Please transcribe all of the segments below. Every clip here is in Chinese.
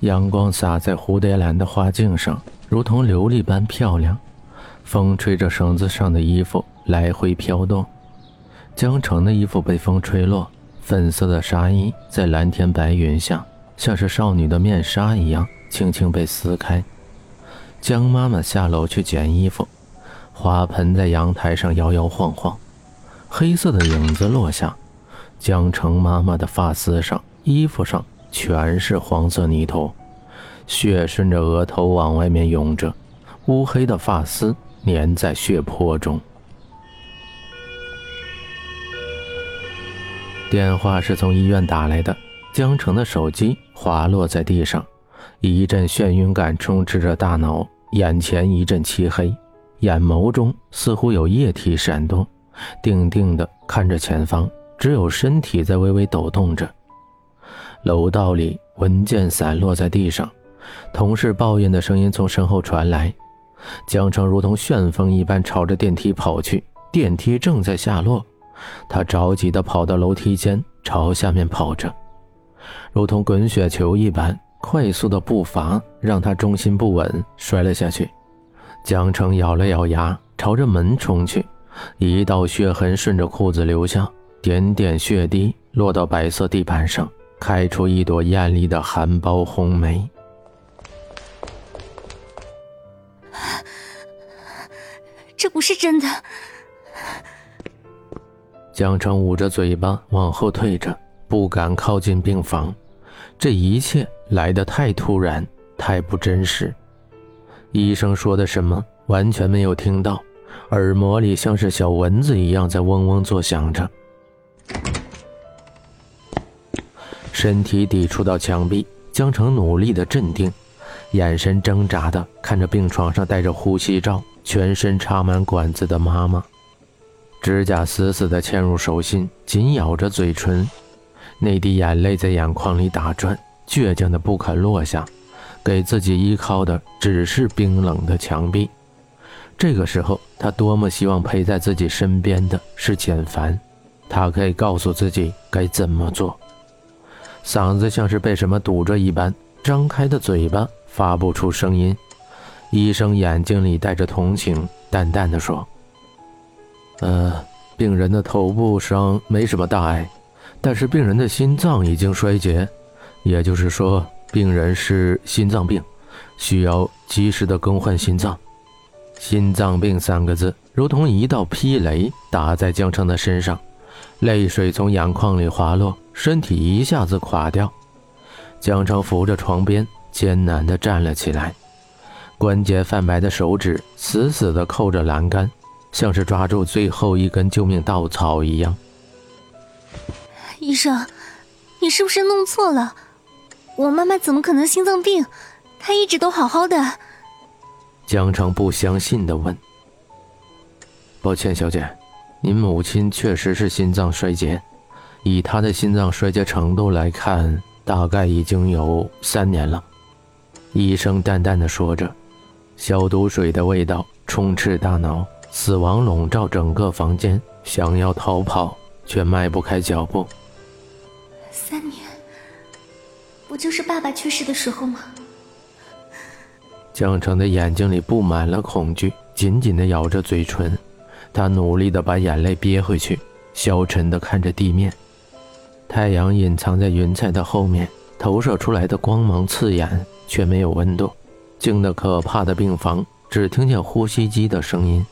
阳光洒在蝴蝶兰的花茎上，如同琉璃般漂亮。风吹着绳子上的衣服来回飘动，江城的衣服被风吹落，粉色的纱衣在蓝天白云下，像是少女的面纱一样，轻轻被撕开。江妈妈下楼去捡衣服，花盆在阳台上摇摇晃晃，黑色的影子落下，江城妈妈的发丝上、衣服上。全是黄色泥土，血顺着额头往外面涌着，乌黑的发丝粘在血泊中。电话是从医院打来的，江城的手机滑落在地上，一阵眩晕感充斥着大脑，眼前一阵漆黑，眼眸中似乎有液体闪动，定定地看着前方，只有身体在微微抖动着。楼道里文件散落在地上，同事抱怨的声音从身后传来。江城如同旋风一般朝着电梯跑去，电梯正在下落，他着急地跑到楼梯间，朝下面跑着，如同滚雪球一般快速的步伐让他重心不稳，摔了下去。江城咬了咬牙，朝着门冲去，一道血痕顺着裤子流下，点点血滴落到白色地板上。开出一朵艳丽的含苞红梅。这不是真的。江城捂着嘴巴往后退着，不敢靠近病房。这一切来得太突然，太不真实。医生说的什么，完全没有听到，耳膜里像是小蚊子一样在嗡嗡作响着。身体抵触到墙壁，江城努力的镇定，眼神挣扎的看着病床上戴着呼吸罩、全身插满管子的妈妈，指甲死死的嵌入手心，紧咬着嘴唇，那滴眼泪在眼眶里打转，倔强的不肯落下，给自己依靠的只是冰冷的墙壁。这个时候，他多么希望陪在自己身边的是简凡，他可以告诉自己该怎么做。嗓子像是被什么堵着一般，张开的嘴巴发不出声音。医生眼睛里带着同情，淡淡的说：“呃，病人的头部伤没什么大碍，但是病人的心脏已经衰竭，也就是说，病人是心脏病，需要及时的更换心脏。”心脏病三个字如同一道霹雷打在江城的身上，泪水从眼眶里滑落。身体一下子垮掉，江澄扶着床边，艰难地站了起来，关节泛白的手指死死地扣着栏杆，像是抓住最后一根救命稻草一样。医生，你是不是弄错了？我妈妈怎么可能心脏病？她一直都好好的。江澄不相信地问：“抱歉，小姐，您母亲确实是心脏衰竭。”以她的心脏衰竭程度来看，大概已经有三年了。医生淡淡的说着，消毒水的味道充斥大脑，死亡笼罩整个房间。想要逃跑，却迈不开脚步。三年，不就是爸爸去世的时候吗？江城的眼睛里布满了恐惧，紧紧的咬着嘴唇，他努力的把眼泪憋回去，消沉的看着地面。太阳隐藏在云彩的后面，投射出来的光芒刺眼，却没有温度。静得可怕的病房，只听见呼吸机的声音。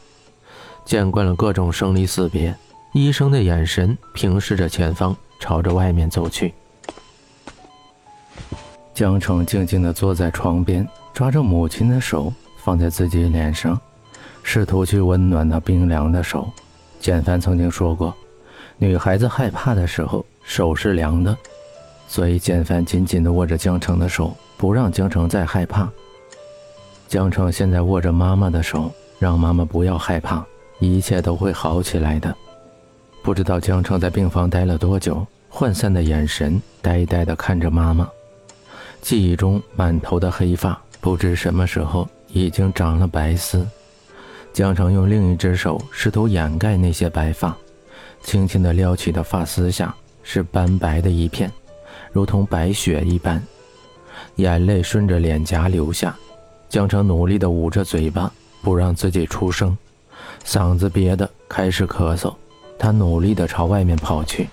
见惯了各种生离死别，医生的眼神平视着前方，朝着外面走去。江城静静地坐在床边，抓着母亲的手放在自己脸上，试图去温暖那冰凉的手。简凡曾经说过，女孩子害怕的时候。手是凉的，所以简凡紧紧地握着江城的手，不让江城再害怕。江城现在握着妈妈的手，让妈妈不要害怕，一切都会好起来的。不知道江城在病房待了多久，涣散的眼神呆呆地看着妈妈，记忆中满头的黑发，不知什么时候已经长了白丝。江城用另一只手试图掩盖那些白发，轻轻地撩起的发丝下。是斑白的一片，如同白雪一般。眼泪顺着脸颊流下。江城努力地捂着嘴巴，不让自己出声，嗓子憋得开始咳嗽。他努力地朝外面跑去。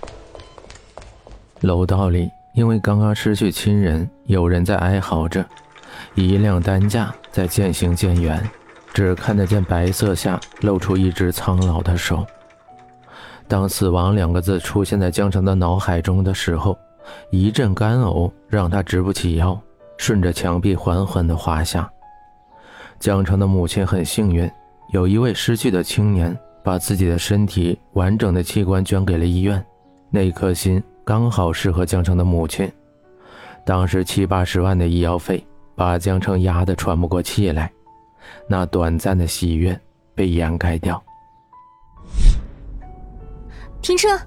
楼道里，因为刚刚失去亲人，有人在哀嚎着。一辆担架在渐行渐远，只看得见白色下露出一只苍老的手。当“死亡”两个字出现在江城的脑海中的时候，一阵干呕让他直不起腰，顺着墙壁缓缓地滑下。江城的母亲很幸运，有一位失去的青年把自己的身体完整的器官捐给了医院，那颗心刚好适合江城的母亲。当时七八十万的医药费把江城压得喘不过气来，那短暂的喜悦被掩盖掉。停车！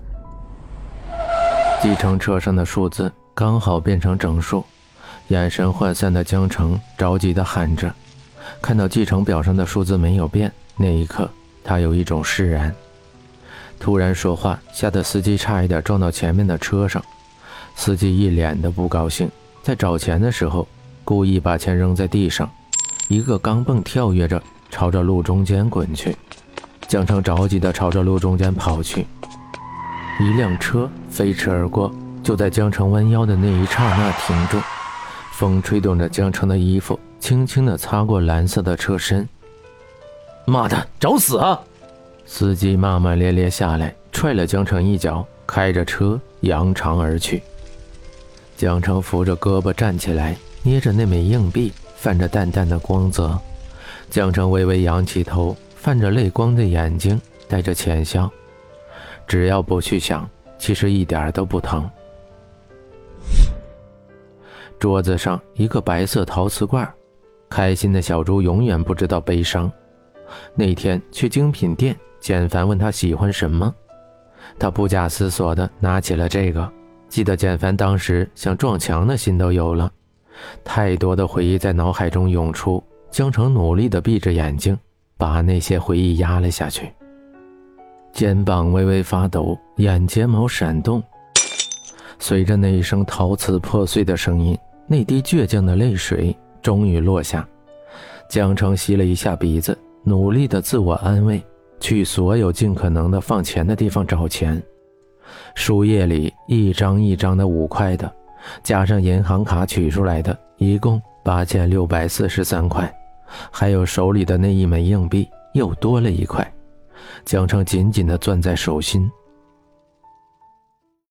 计程车上的数字刚好变成整数，眼神涣散的江城着急地喊着。看到计程表上的数字没有变，那一刻他有一种释然。突然说话，吓得司机差一点撞到前面的车上。司机一脸的不高兴，在找钱的时候故意把钱扔在地上，一个钢蹦跳跃着朝着路中间滚去。江城着急的朝着路中间跑去，一辆车飞驰而过，就在江城弯腰的那一刹那停住。风吹动着江城的衣服。轻轻地擦过蓝色的车身。妈的，找死啊！司机骂骂咧咧下来，踹了江城一脚，开着车扬长而去。江城扶着胳膊站起来，捏着那枚硬币，泛着淡淡的光泽。江城微微仰起头，泛着泪光的眼睛带着浅笑。只要不去想，其实一点都不疼。桌子上一个白色陶瓷罐。开心的小猪永远不知道悲伤。那天去精品店，简凡问他喜欢什么，他不假思索地拿起了这个。记得简凡当时想撞墙的心都有了，太多的回忆在脑海中涌出。江城努力地闭着眼睛，把那些回忆压了下去。肩膀微微发抖，眼睫毛闪动，随着那一声陶瓷破碎的声音，那滴倔强的泪水。终于落下，江城吸了一下鼻子，努力的自我安慰，去所有尽可能的放钱的地方找钱。书页里一张一张的五块的，加上银行卡取出来的，一共八千六百四十三块，还有手里的那一枚硬币，又多了一块。江城紧紧的攥在手心，